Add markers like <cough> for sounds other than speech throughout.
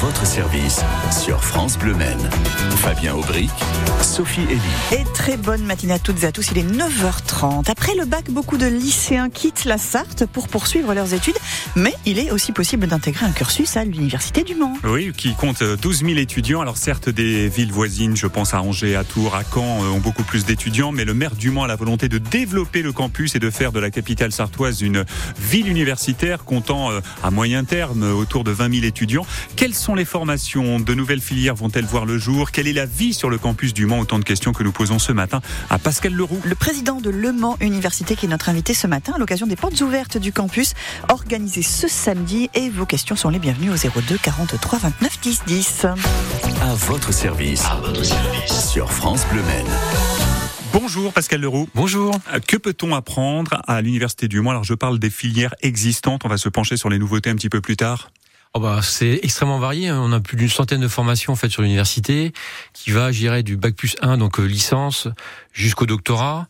votre service sur France Bleu Maine. Fabien Aubric, Sophie Elie. Et très bonne matinée à toutes et à tous. Il est 9h30. Après le bac, beaucoup de lycéens quittent la Sarthe pour poursuivre leurs études. Mais il est aussi possible d'intégrer un cursus à l'Université du Mans. Oui, qui compte 12 000 étudiants. Alors certes, des villes voisines, je pense à Angers, à Tours, à Caen, euh, ont beaucoup plus d'étudiants. Mais le maire du Mans a la volonté de développer le campus et de faire de la capitale sartoise une ville universitaire comptant euh, à moyen terme autour de 20 000 étudiants. Quelles sont les formations De nouvelles filières vont-elles voir le jour? Quelle est la vie sur le campus du Mans? Autant de questions que nous posons ce matin à Pascal Leroux. Le président de Le Mans Université qui est notre invité ce matin à l'occasion des portes ouvertes du campus organisé ce samedi et vos questions sont les bienvenues au 02 43 29 10 10. À votre service. À votre service. Sur France Bleu Maine. Bonjour Pascal Leroux. Bonjour. Euh, Que peut-on apprendre à l'Université du Mans? Alors je parle des filières existantes, on va se pencher sur les nouveautés un petit peu plus tard. Oh bah, c'est extrêmement varié. hein. On a plus d'une centaine de formations en fait sur l'université, qui va, j'irais, du bac plus 1, donc euh, licence, jusqu'au doctorat.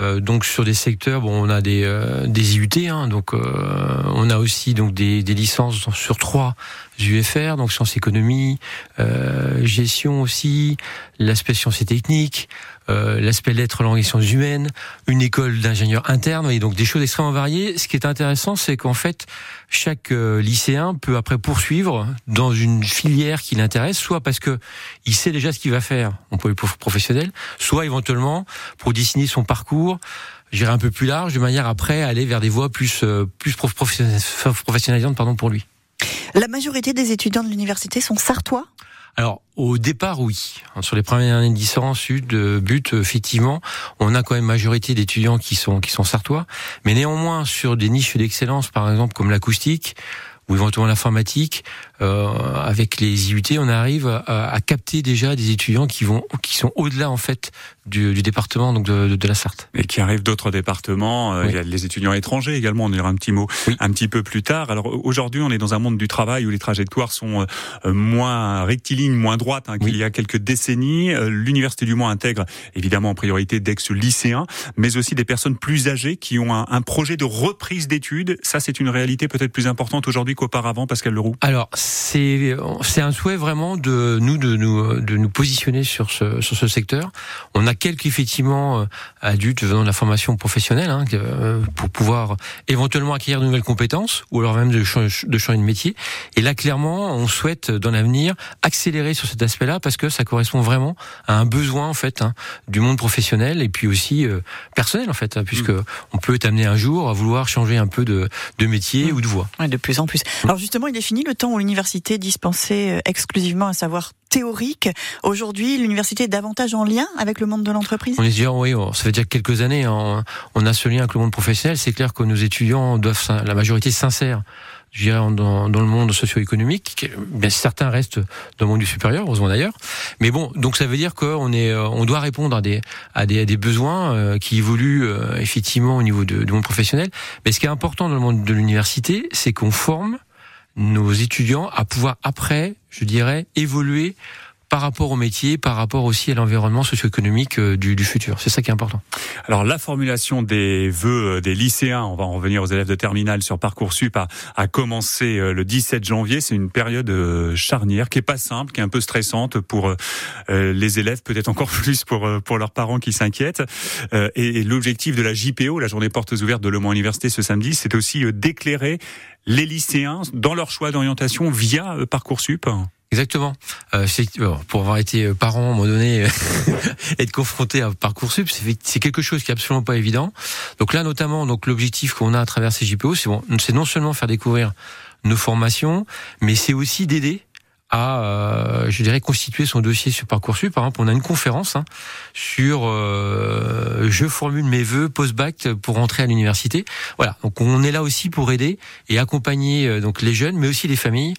Euh, donc sur des secteurs, bon, on a des euh, des IUT, hein, donc euh, on a aussi donc des, des licences sur trois UFR, donc sciences économie, euh, gestion aussi, l'aspect sciences et techniques, euh, l'aspect lettres, langues et sciences humaines, une école d'ingénieurs internes, et donc des choses extrêmement variées. Ce qui est intéressant, c'est qu'en fait, chaque euh, lycéen peut après poursuivre dans une filière qui l'intéresse, soit parce que il sait déjà ce qu'il va faire, on peut le professionnel, soit éventuellement pour dessiner son parcours, j'irai un peu plus large, de manière après à aller vers des voies plus euh, plus professionnalisantes pardon pour lui. La majorité des étudiants de l'université sont sartois? Alors, au départ, oui. Sur les premières années de licence, sud, euh, but, effectivement, on a quand même majorité d'étudiants qui sont qui sont sartois. Mais néanmoins, sur des niches d'excellence, par exemple comme l'acoustique ou éventuellement l'informatique, euh, avec les IUT, on arrive à, à capter déjà des étudiants qui vont qui sont au-delà en fait du, du département donc de, de, de la Sarthe. Et qui arrivent d'autres départements, euh, Oui. il y a les étudiants étrangers également, on dira un petit mot Oui. un petit peu plus tard. Alors aujourd'hui, on est dans un monde du travail où les trajectoires sont euh, moins rectilignes, moins droites hein, qu'il Oui. y a quelques décennies. Euh, L'Université du Mans intègre évidemment en priorité d'ex-lycéens, mais aussi des personnes plus âgées qui ont un, un projet de reprise d'études. Ça, c'est une réalité peut-être plus importante aujourd'hui qu'auparavant, Pascal Leroux. Alors c'est c'est un souhait vraiment de nous de nous de nous positionner sur ce sur ce secteur. On a quelques effectivement euh, adultes venant de la formation professionnelle hein, euh, pour pouvoir éventuellement acquérir de nouvelles compétences ou alors même de changer de changer de métier. Et là clairement, on souhaite dans l'avenir accélérer sur cet aspect-là parce que ça correspond vraiment à un besoin en fait hein, du monde professionnel et puis aussi euh, personnel en fait, hein, puisque on peut être amené un jour à vouloir changer un peu de de métier ou de voie. Ouais, de plus en plus. Alors justement, il est fini le temps où l'université dispensait euh, exclusivement un savoir théorique. Aujourd'hui, l'université est davantage en lien avec le monde de l'entreprise. On est déjà, oui, ça fait déjà quelques années, hein, on a ce lien avec le monde professionnel. C'est clair que nos étudiants doivent, la majorité s'insèrent, je dirais, dans, le monde socio-économique. Bien, certains restent dans le monde du supérieur, heureusement d'ailleurs. Mais bon, donc ça veut dire qu'on est, euh, on doit répondre à des, à des, à des besoins euh, qui évoluent euh, effectivement au niveau de- du monde professionnel. Mais ce qui est important dans le monde de l'université, c'est qu'on forme nos étudiants à pouvoir après, je dirais, évoluer par rapport au métier, par rapport aussi à l'environnement socio-économique euh, du, du futur. C'est ça qui est important. Alors la formulation des vœux euh, des lycéens, on va en revenir aux élèves de terminale sur parcoursup, a, a commencé euh, le 17 janvier. C'est une période charnière qui est pas simple, qui est un peu stressante pour les élèves, peut-être encore <laughs> plus pour pour leurs parents qui s'inquiètent. Et, et l'objectif de la JPO, la journée portes ouvertes de Le Mans Université ce samedi, c'est aussi d'éclairer les lycéens dans leur choix d'orientation via parcoursup. Exactement. Euh, pour avoir été euh, parent à un moment donné, <laughs> être confronté à parcoursup, c'est quelque chose qui est absolument pas évident. Donc là, notamment, donc l'objectif qu'on a à travers ces JPO, c'est bon, non seulement faire découvrir nos formations, mais c'est aussi d'aider à, euh, je dirais, constituer son dossier sur Parcoursup. Par exemple, on a une conférence hein, sur euh, je formule mes vœux post-bac pour entrer à l'université. Voilà, donc on est là aussi pour aider et accompagner euh, donc les jeunes, mais aussi les familles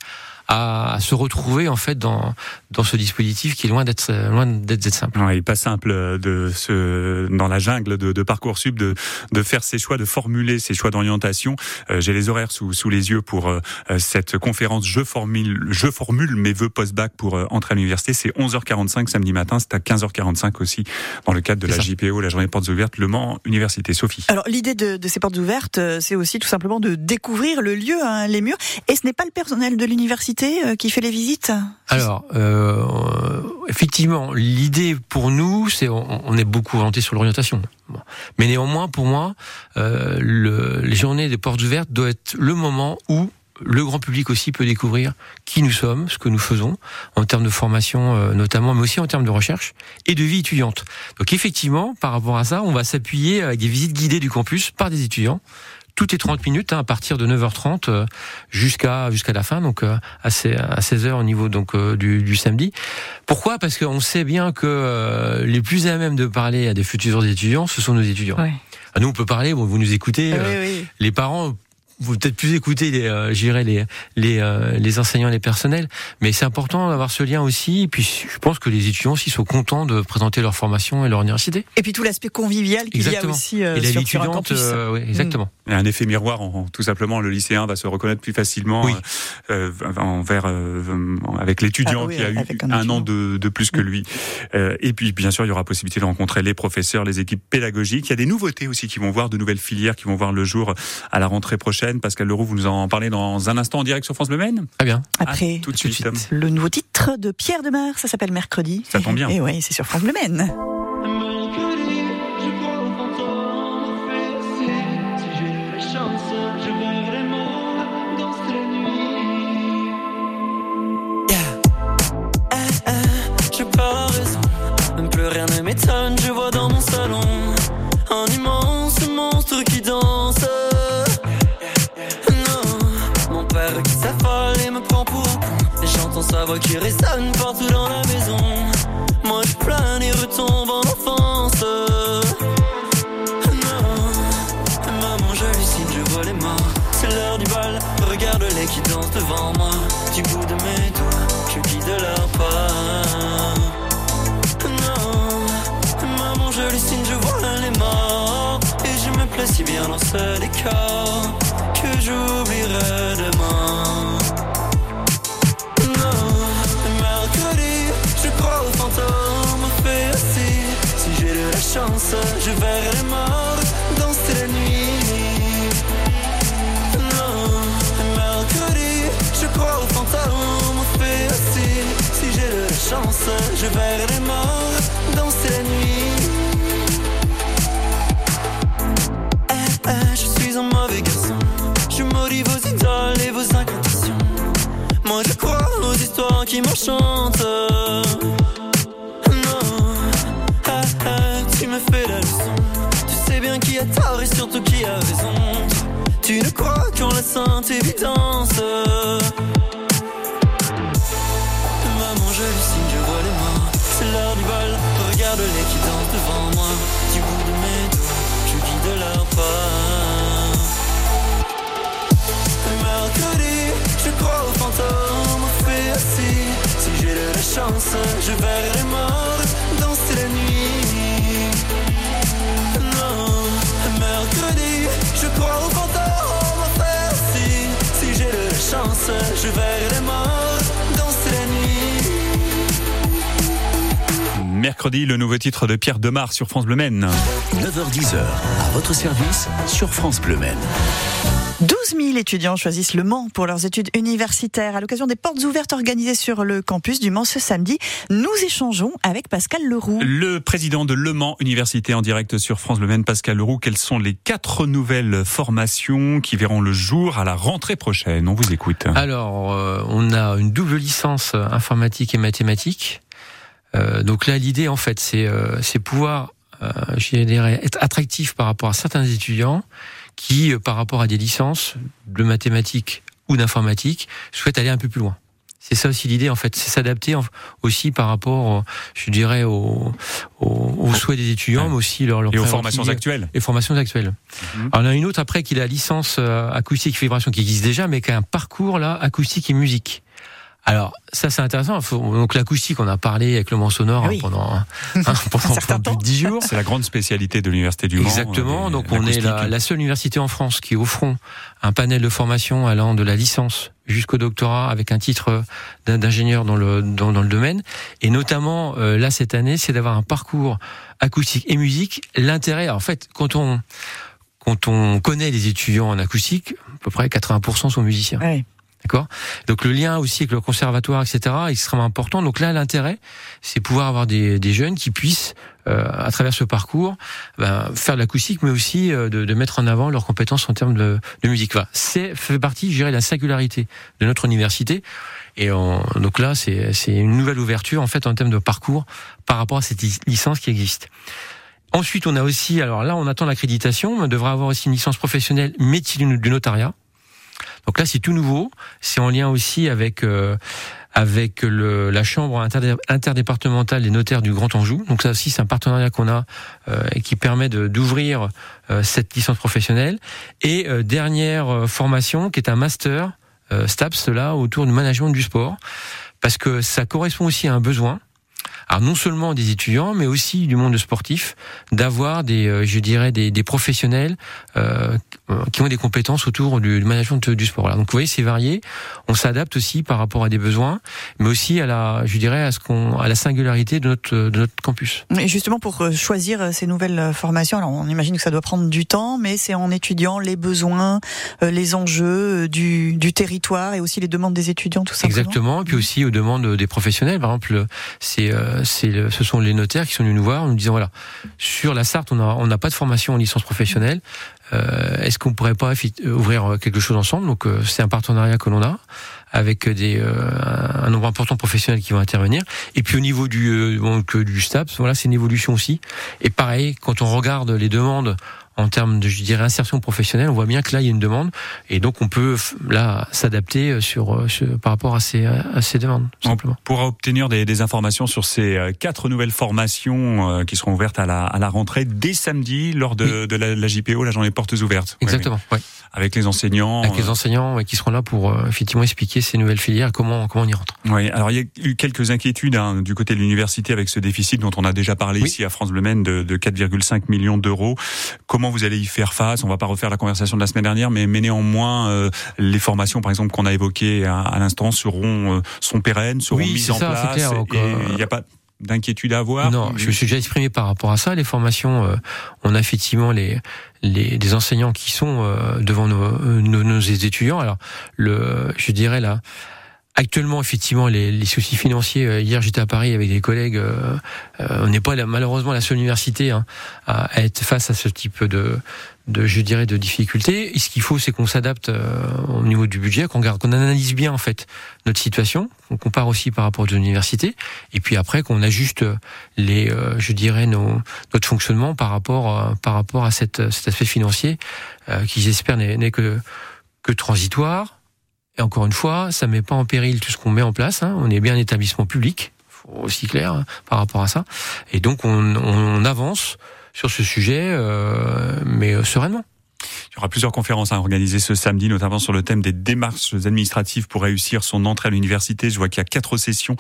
à, à se retrouver en fait dans dans ce dispositif qui est loin d'être loin d'être simple. Ouais, il est pas simple euh, de se dans la jungle de, de parcoursup de de faire ses choix, de formuler ses choix d'orientation. Euh, J'ai les horaires sous sous les yeux pour euh, cette conférence. Je formule je formule mes vœux post-bac pour euh, entrer à l'université. C'est 11h45 samedi matin. C'est à 15h45 aussi dans le cadre de la ça. JPO, la journée portes ouvertes Le Mans Université. Sophie. Alors l'idée de, de ces portes ouvertes, euh, c'est aussi tout simplement de découvrir le lieu, hein, les murs. Et ce n'est pas le personnel de l'université l'université qui fait les visites? Alors, euh, effectivement, l'idée pour nous, c'est on, est beaucoup orienté sur l'orientation. Mais néanmoins, pour moi, euh, le, les journées des portes ouvertes doivent être le moment où le grand public aussi peut découvrir qui nous sommes, ce que nous faisons, en termes de formation euh, notamment, mais aussi en termes de recherche et de vie étudiante. Donc effectivement, par rapport à ça, on va s'appuyer avec des visites guidées du campus par des étudiants tout est 30 minutes hein, à partir de 9h30 euh, jusqu'à jusqu'à la fin donc euh, à 16h au niveau donc du, du, samedi. Pourquoi? Parce qu'on sait bien que les plus à même de parler à des futurs étudiants, ce sont nos étudiants. Ouais. Ah, nous on peut parler, bon, vous nous écoutez, les parents vous peut-être plus écouter les, euh, les les euh, les enseignants, les personnels, mais c'est important d'avoir ce lien aussi. Et puis je pense que les étudiants aussi sont contents de présenter leur formation et leur université. Et puis tout l'aspect convivial qu'il y a aussi euh, sur, sur, un campus. Euh, oui, exactement. Mm. un effet miroir, en, tout simplement, le lycéen va se reconnaître plus facilement euh, envers avec l'étudiant ah qui a eu un, an de, de, plus que mm. lui. et puis bien sûr, il y aura possibilité de rencontrer les professeurs, les équipes pédagogiques. Il y a des nouveautés aussi qui vont voir de nouvelles filières qui vont voir le jour à la rentrée prochaine. Pascal Leroux, vous nous en parlez dans un instant en direct sur France Bleu Maine Très bien. Après, tout de suite. Le nouveau titre de Pierre Demar, ça s'appelle Mercredi. Ça tombe bien. Et oui, c'est sur France Bleu Maine. Qui résonne partout dans la maison. Moi je plane et retombe en enfance. Non, maman j'hallucine, je vois les morts. C'est l'heure du bal, regarde-les qui dansent devant moi. Du bout de mes doigts, je guide leur pas. Non, maman j'hallucine, je vois les morts. Et je me plais si bien dans ce décor que j'oublierai demain. Je verrai les morts danser la nuit. Non, mercredi, je crois aux fantômes, on fait aussi. Si j'ai la chance, je verrai les morts danser la nuit. Eh, eh, je suis un mauvais garçon. Je maudis vos idoles et vos incantations. Moi je crois aux histoires qui m'enchantent. Surtout qui a raison. Tu ne crois qu'en la sainte évidence. Maman, signe, je vois les mains. C'est l'heure du bal, regarde-les qui dansent devant moi. Du bout de mes doigts, je guide leur pas. Mercredi, je crois aux fantômes, au fait assis. Si j'ai de la chance, je verrai les morts je verrai nuit. Mercredi, le nouveau titre de Pierre Demar sur France Bleu Maine. 9h10h, à votre service sur France Bleu Maine. 12 000 étudiants choisissent Le Mans pour leurs études universitaires. À l'occasion des portes ouvertes organisées sur le campus du Mans ce samedi, nous échangeons avec Pascal Leroux. Le président de Le Mans Université en direct sur France Le Maine, Pascal Leroux. Quelles sont les quatre nouvelles formations qui verront le jour à la rentrée prochaine? On vous écoute. Alors, euh, on a une double licence informatique et mathématiques. Euh, donc là, l'idée, en fait, c'est euh, pouvoir, je dirais, être attractif par rapport à certains étudiants qui, euh, par rapport à des licences de mathématiques ou d'informatique, souhaitent aller un peu plus loin. C'est ça aussi l'idée, en fait, c'est s'adapter aussi par rapport, je dirais, aux, aux, souhaits des étudiants, mais aussi leur, et aux formations actuelles. Et formations actuelles. Mhm. Alors, on a une autre après qui est la licence euh, acoustique vibration qui existe déjà, mais qui a un parcours là acoustique et musique. Alors ça c'est intéressant. donc l'acoustique, on a parlé avec le Mans sonore hein, pendant, hein, <laughs> pendant, plus de 10 jours. C'est la grande spécialité de l'université du Mans. Exactement. Euh, donc on est la, la, seule université en France qui offre un panel de formation allant de la licence jusqu'au doctorat avec un titre d'ingénieur dans le dans, dans, le domaine. Et notamment euh, là cette année, c'est d'avoir un parcours acoustique et musique. L'intérêt, en fait, quand on quand on connaît les étudiants en acoustique, à peu près 80% sont musiciens. D'accord Donc le lien aussi avec le conservatoire, etc., est extrêmement important. Donc là, l'intérêt, c'est pouvoir avoir des, des jeunes qui puissent, euh, à travers ce parcours, ben, faire de l'acoustique, mais aussi euh, de, de, mettre en avant leurs compétences en termes de, de musique. Voilà. C'est fait partie, je dirais, de la singularité de notre université. Et on, donc là, c'est une nouvelle ouverture en fait en termes de parcours par rapport à cette licence qui existe. Ensuite, on a aussi, alors là, on attend l'accréditation. On devra avoir aussi une licence professionnelle métier du notariat. Donc là, c'est tout nouveau. C'est en lien aussi avec euh, avec le, la chambre interdépartementale des notaires du Grand Anjou. Donc ça aussi, c'est un partenariat qu'on a euh, et qui permet d'ouvrir euh, cette licence professionnelle. Et euh, dernière formation, qui est un master STAPS là autour du management du sport, parce que ça correspond aussi à un besoin alors non seulement des étudiants, mais aussi du monde sportif, d'avoir des, euh, je dirais, des, des professionnels euh, qui ont des compétences autour du, management du sport. Donc vous voyez, c'est varié. On s'adapte aussi par rapport à des besoins, mais aussi à la, je dirais, à ce qu'on, à la singularité de notre de notre campus. Et justement pour euh, choisir ces nouvelles formations, alors on imagine que ça doit prendre du temps, mais c'est en étudiant les besoins, les enjeux du, du territoire et aussi les demandes des étudiants, tout ça. Exactement. Et puis aussi aux demandes des professionnels. Par exemple, c'est c'est ce sont les notaires qui sont venus nous voir en nous disant voilà sur la Sarthe on n'a on n'a pas de formation en licence professionnelle euh, est-ce qu'on pourrait pas ouvrir quelque chose ensemble? Donc euh, c'est un partenariat que l'on a avec des euh, un nombre important de professionnels qui vont intervenir. Et puis au niveau du donc du STAPS voilà c'est une évolution aussi. Et pareil quand on regarde les demandes en termes de, je dirais, insertion professionnelle, on voit bien que là, il y a une demande, et donc on peut là s'adapter euh, sur, euh, sur, par rapport à ces, à ces demandes. Simplement. Pour obtenir des, des, informations sur ces euh, quatre nouvelles formations qui seront ouvertes à la, à la rentrée dès samedi lors de, de la, la, JPO, la journée portes ouvertes. Exactement. Oui, Avec les enseignants. Avec les enseignants qui seront là pour effectivement expliquer ces nouvelles filières, comment comment on y rentre. Oui. Alors il y a eu quelques inquiétudes hein, du côté de l'université avec ce déficit dont on a déjà parlé ici à France Bleu Maine de, de 4,5 millions d'euros. Comment vous allez y faire face On va pas refaire la conversation de la semaine dernière, mais, mais néanmoins, euh, les formations, par exemple, qu'on a évoquées à, l'instant, seront, euh, sont pérennes, seront mises en place. Clair, et il n'y a pas d'inquiétude à avoir Non, je me suis déjà exprimé par rapport à ça. Les formations, euh, on a effectivement les, les des enseignants qui sont devant nos, nos, nos, étudiants. Alors, le, je dirais là, Actuellement, effectivement, les, les, soucis financiers. Euh, hier, j'étais à Paris avec des collègues. Euh, euh, on n'est pas malheureusement la seule université hein, à, être face à ce type de, de je dirais, de difficultés. Et ce qu'il faut, c'est qu'on s'adapte au niveau du budget, qu'on qu'on analyse bien en fait notre situation, qu'on compare aussi par rapport aux universités, et puis après qu'on ajuste les, je dirais, nos, notre fonctionnement par rapport par rapport à cette, cet aspect financier qui, j'espère, n'est que que transitoire et encore une fois, ça met pas en péril tout ce qu'on met en place. Hein. On est bien un établissement public, aussi clair hein, par rapport à ça. Et donc on, on avance sur ce sujet, euh, mais euh, sereinement. Il y aura plusieurs conférences à organiser ce samedi, notamment sur le thème des démarches administratives pour réussir son entrée à l'université. Je vois qu'il y a quatre sessions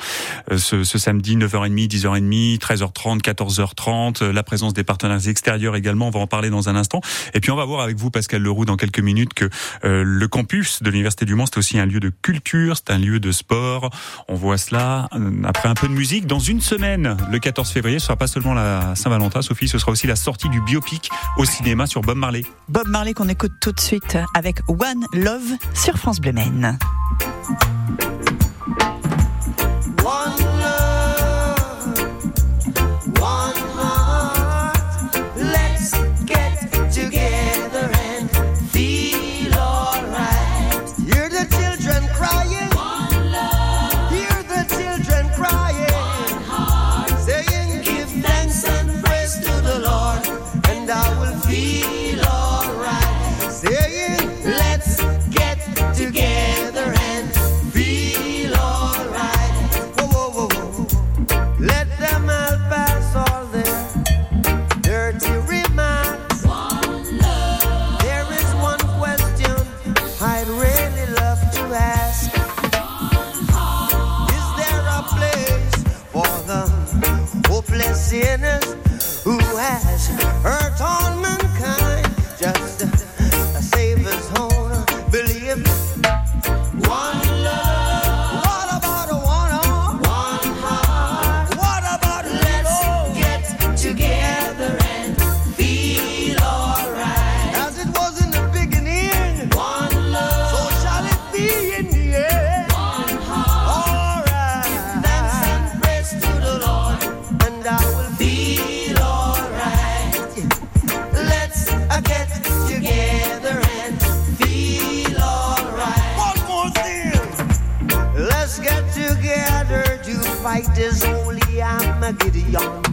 euh, ce, ce, samedi, 9h30, 10h30, 13h30, 14h30. La présence des partenaires extérieurs également, on va en parler dans un instant. Et puis on va voir avec vous, Pascal Leroux, dans quelques minutes, que euh, le campus de l'Université du Mans, c'est aussi un lieu de culture, c'est un lieu de sport. On voit cela euh, après un peu de musique. Dans une semaine, le 14 février, ce sera pas seulement la Saint-Valentin, Sophie, ce sera aussi la sortie du biopic au cinéma sur Bob Marley. Marley qu'on écoute tout de suite avec One Love sur France Bleu Maine. Gideon.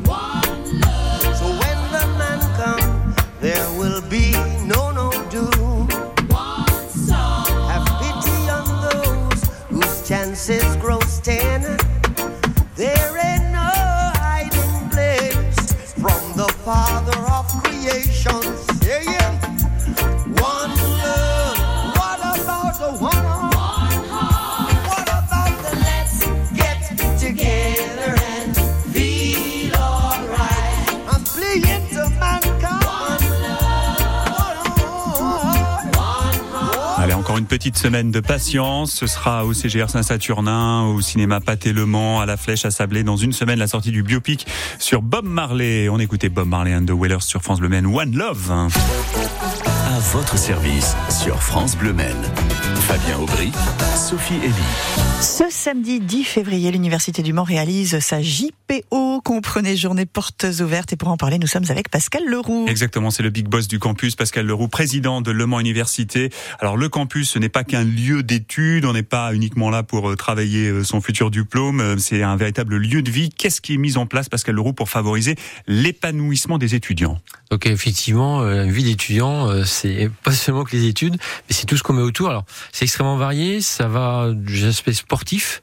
Petite semaine de patience. Ce sera au CGR Saint-Saturnin, au cinéma Pâté Le Mans, à la Flèche à Sablé. Dans une semaine, la sortie du biopic sur Bob Marley. On écoutait Bob Marley and the Wailers sur France Bleu Maine. One Love. À votre service sur France Bleu Maine. Fabien Aubry, Sophie Elie. Ce samedi 10 février, l'Université du Mans réalise sa JPO, comprenez journée portes ouvertes. Et pour en parler, nous sommes avec Pascal Leroux. Exactement, c'est le big boss du campus, Pascal Leroux, président de Le Mans Université. Alors le campus, ce n'est pas qu'un lieu d'études, on n'est pas uniquement là pour euh, travailler euh, son futur diplôme, euh, c'est un véritable lieu de vie. Qu'est-ce qui est mis en place, Pascal Leroux, pour favoriser l'épanouissement des étudiants? Donc effectivement, une vie d'étudiant, c'est pas seulement que les études, mais c'est tout ce qu'on met autour. Alors c'est extrêmement varié, ça va des aspects sportifs.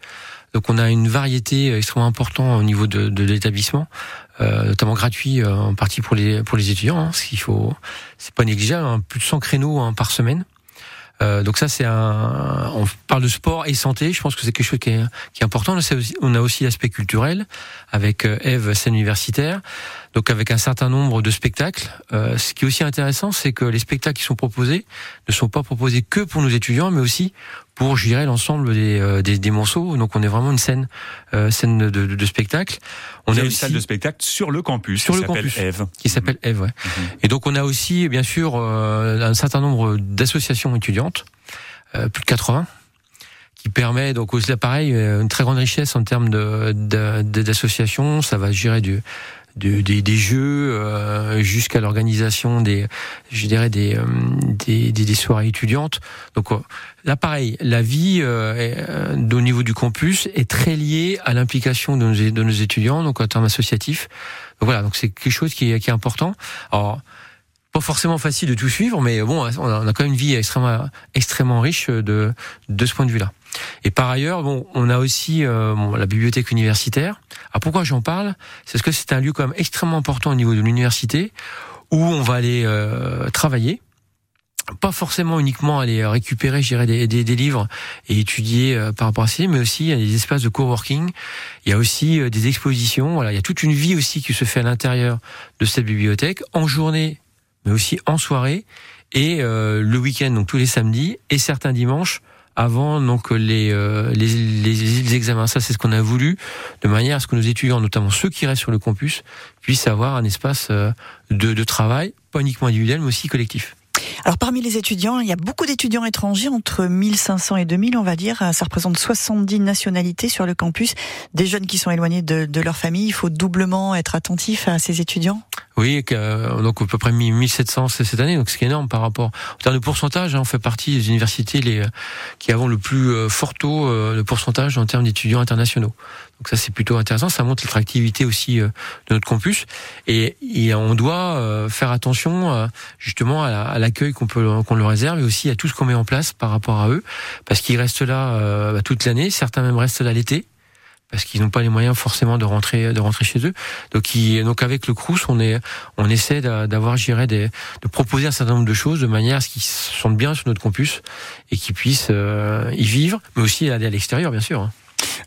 Donc on a une variété extrêmement importante au niveau de, de l'établissement, euh, notamment gratuit euh, en partie pour les pour les étudiants. Hein, ce qu'il faut, c'est pas négligeable, hein, plus de 100 créneaux hein, par semaine. Euh, donc ça c'est un, on parle de sport et santé. Je pense que c'est quelque chose qui est, qui est important. On a aussi l'aspect culturel avec euh, Eve scène universitaire, donc avec un certain nombre de spectacles. Euh, ce qui est aussi intéressant, c'est que les spectacles qui sont proposés ne sont pas proposés que pour nos étudiants, mais aussi pour, je dirais, l'ensemble des, euh, des, des morceaux. Donc on est vraiment une scène, euh, scène de, de, de spectacle. On a a une salle de spectacle sur le campus Sur qui le s'appelle. Eve. qui s'appelle Eve. Ouais. Et donc on a aussi, bien sûr, euh, un certain nombre d'associations étudiantes, euh, plus de 80 qui permet donc aussi là pareil une très grande richesse en termes de- d'associations ça va gérer du de- des, des jeux euh, jusqu'à l'organisation des je dirais des, euh, des, des soirées étudiantes. Donc euh, là pareil la vie euh, est, euh, au niveau du campus est très liée à l'implication de nos, de nos étudiants donc en termes associatifs. Donc voilà donc c'est quelque chose qui est, qui est important. Alors pas forcément facile de tout suivre, mais bon, on a, quand même une vie extrêmement, extrêmement riche de, de ce point de vue-là. Et par ailleurs, bon, on a aussi euh, bon, la bibliothèque universitaire. Alors pourquoi j'en parle? C'est parce que c'est un lieu quand même extrêmement important au niveau de l'université où on va aller euh, travailler. Pas forcément uniquement aller récupérer, dirais, des, des, des livres et étudier euh, par rapport à ça, mais aussi il y a des espaces de coworking. Il y a aussi euh, des expositions. Voilà, il y a toute une vie aussi qui se fait à l'intérieur de cette bibliothèque en journée mais aussi en soirée et euh, le week-end, donc tous les samedis et certains dimanches avant donc les, euh, les, les, les examens. Ça, c'est ce qu'on a voulu, de manière à ce que nos étudiants, notamment ceux qui restent sur le campus, puissent avoir un espace euh, de, de travail, pas uniquement individuel, mais aussi collectif. Alors parmi les étudiants, il y a beaucoup d'étudiants étrangers, entre 1500 et 2000 on va dire. Ça représente 70 nationalités sur le campus. Des jeunes qui sont éloignés de, leur famille. Il faut doublement être attentif à ces étudiants. Oui, euh, donc à peu près 1700 cette année, donc ce qui est énorme par rapport en termes de pourcentage. Hein, on fait partie des universités les, qui avons le plus euh, fort taux euh, de pourcentage en termes d'étudiants internationaux. Donc ça c'est plutôt intéressant, ça montre l'attractivité aussi euh, de notre campus. Et, on doit euh, faire attention euh, justement à la- à l'accueil qu'on peut qu'on leur réserve et aussi à tout ce qu'on met en place par rapport à eux. Parce qu'ils restent là bah, toute l'année, certains même restent là l'été. Parce qu'ils n'ont pas les moyens forcément de rentrer de rentrer chez eux. Donc, ils- donc avec le Crous, on est on essaie d'a- d'avoir, des, de proposer un certain nombre de choses de manière à ce qu'ils se sentent bien sur notre campus et qu'ils puissent euh, y vivre, mais aussi aller à l'extérieur, bien sûr.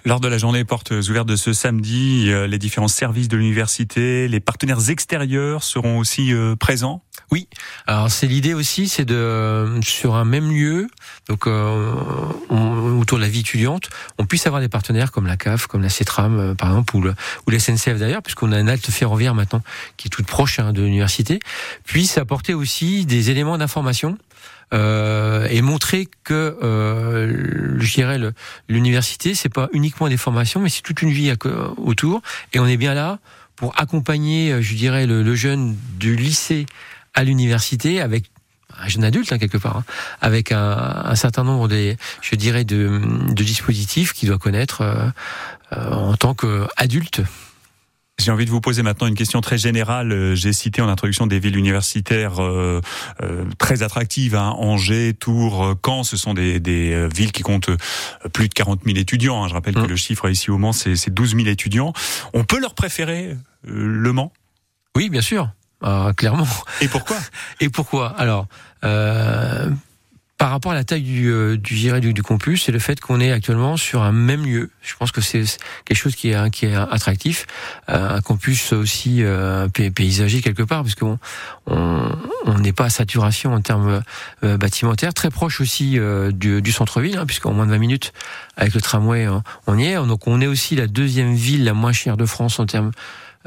Lors de la journée portes ouvertes de ce samedi, euh, les différents services de l'université, les partenaires extérieurs seront aussi euh, présents. Oui. Alors c'est l'idée aussi, c'est de sur un même lieu, donc euh, autour de la vie étudiante, on puisse avoir des partenaires comme la CAF, comme la CETRAM euh, par exemple, ou, le, ou la SNCF d'ailleurs, puisqu'on a une halte ferroviaire maintenant qui est toute proche hein, de l'université, puisse apporter aussi des éléments d'information. Euh, et montrer que, euh, je dirais, l'université, c'est pas uniquement des formations, mais c'est toute une vie autour. Et on est bien là pour accompagner, euh, je dirais, le, le jeune du lycée à l'université avec un jeune adulte hein, quelque part, hein, avec un, un, certain nombre des, je dirais, de, de dispositifs qu'il doit connaître euh, euh, en tant qu'adulte. J'ai envie de vous poser maintenant une question très générale. Euh, j'ai cité en introduction des villes universitaires euh, euh, très attractives, hein. Angers, Tours, Caen. Ce sont des, des, villes qui comptent plus de 40 000 étudiants. Hein. Je rappelle que mmh. le chiffre ici au Mans, c'est 12 000 étudiants. On peut leur préférer Le Mans? Oui, bien sûr. Euh, clairement. Et pourquoi? Et pourquoi? Alors, euh, par rapport à la taille du, euh, du, du, du campus, c'est le fait qu'on est actuellement sur un même lieu. Je pense que c'est quelque chose qui est, qui est attractif. Euh, un campus aussi euh, paysager quelque part, puisqu'on on n'est pas à saturation en termes bâtimentaires, très proche aussi du, centre-ville, hein, puisqu'en moins de 20 minutes avec le tramway, on y est. Donc on est aussi la deuxième ville la moins chère de France en termes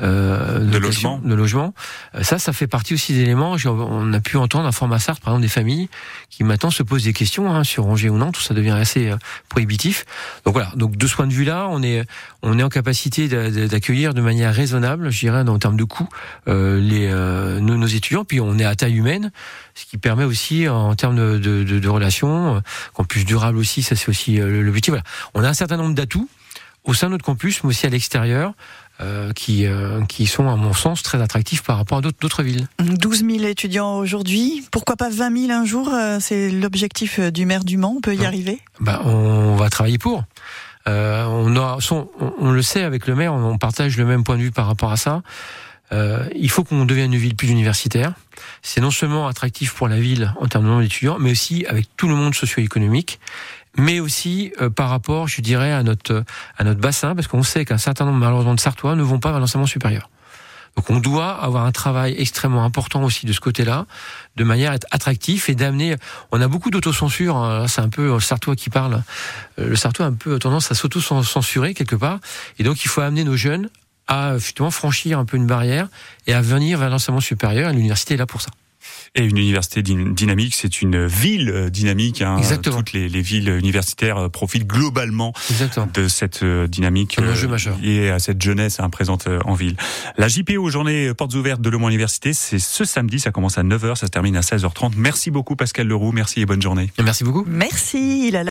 euh, de, logement. de logement. Euh, ça, ça fait partie aussi des éléments. On a pu entendre un format Sartre, par exemple, des familles qui maintenant se posent des questions hein, sur Angers ou non. Tout ça devient assez euh, prohibitif. Donc voilà. Donc de ce point de vue-là, on est on est en capacité d'accueillir de manière raisonnable, je dirais, en termes de coûts, euh, les nos, nos, étudiants. Puis on est à taille humaine, ce qui permet aussi en termes de, de, de, de relations, campus durable aussi. Ça, c'est aussi l'objectif. Voilà. On a un certain nombre d'atouts au sein de notre campus, mais aussi à l'extérieur. Euh, qui, euh, qui sont, à mon sens, très attractifs par rapport à d'autres villes. 12 000 étudiants aujourd'hui. Pourquoi pas 20 000 un jour euh, C'est l'objectif du maire du Mans. On peut y arriver bah, On va travailler pour. Euh, on, a, on, on, le sait avec le maire, on, partage le même point de vue par rapport à ça. Euh, il faut qu'on devienne une ville plus universitaire. C'est non seulement attractif pour la ville en termes de nombre d'étudiants, mais aussi avec tout le monde socio-économique mais aussi euh, par rapport, je dirais, à notre à notre bassin, parce qu'on sait qu'un certain nombre malheureusement de Sartois ne vont pas vers l'enseignement supérieur. Donc on doit avoir un travail extrêmement important aussi de ce côté-là, de manière à être attractif et d'amener. On a beaucoup d'autocensure. Hein, c'est un peu le Sartois qui parle. Euh, le Sartois a un peu tendance à s'auto-censurer quelque part, et donc il faut amener nos jeunes à justement franchir un peu une barrière et à venir vers l'enseignement supérieur. Et l'université est là pour ça. Et une université dynamique, c'est une ville euh, dynamique. Hein. Toutes les, les, villes universitaires euh, profitent globalement Exactement. de cette euh, dynamique et à cette jeunesse hein, présente en ville. La JPO, journée portes ouvertes de Le Mans Université, c'est ce samedi, ça commence à 9h, ça se termine à 16h30. Merci beaucoup Pascal Leroux, merci et bonne journée. Merci beaucoup. Merci. Il a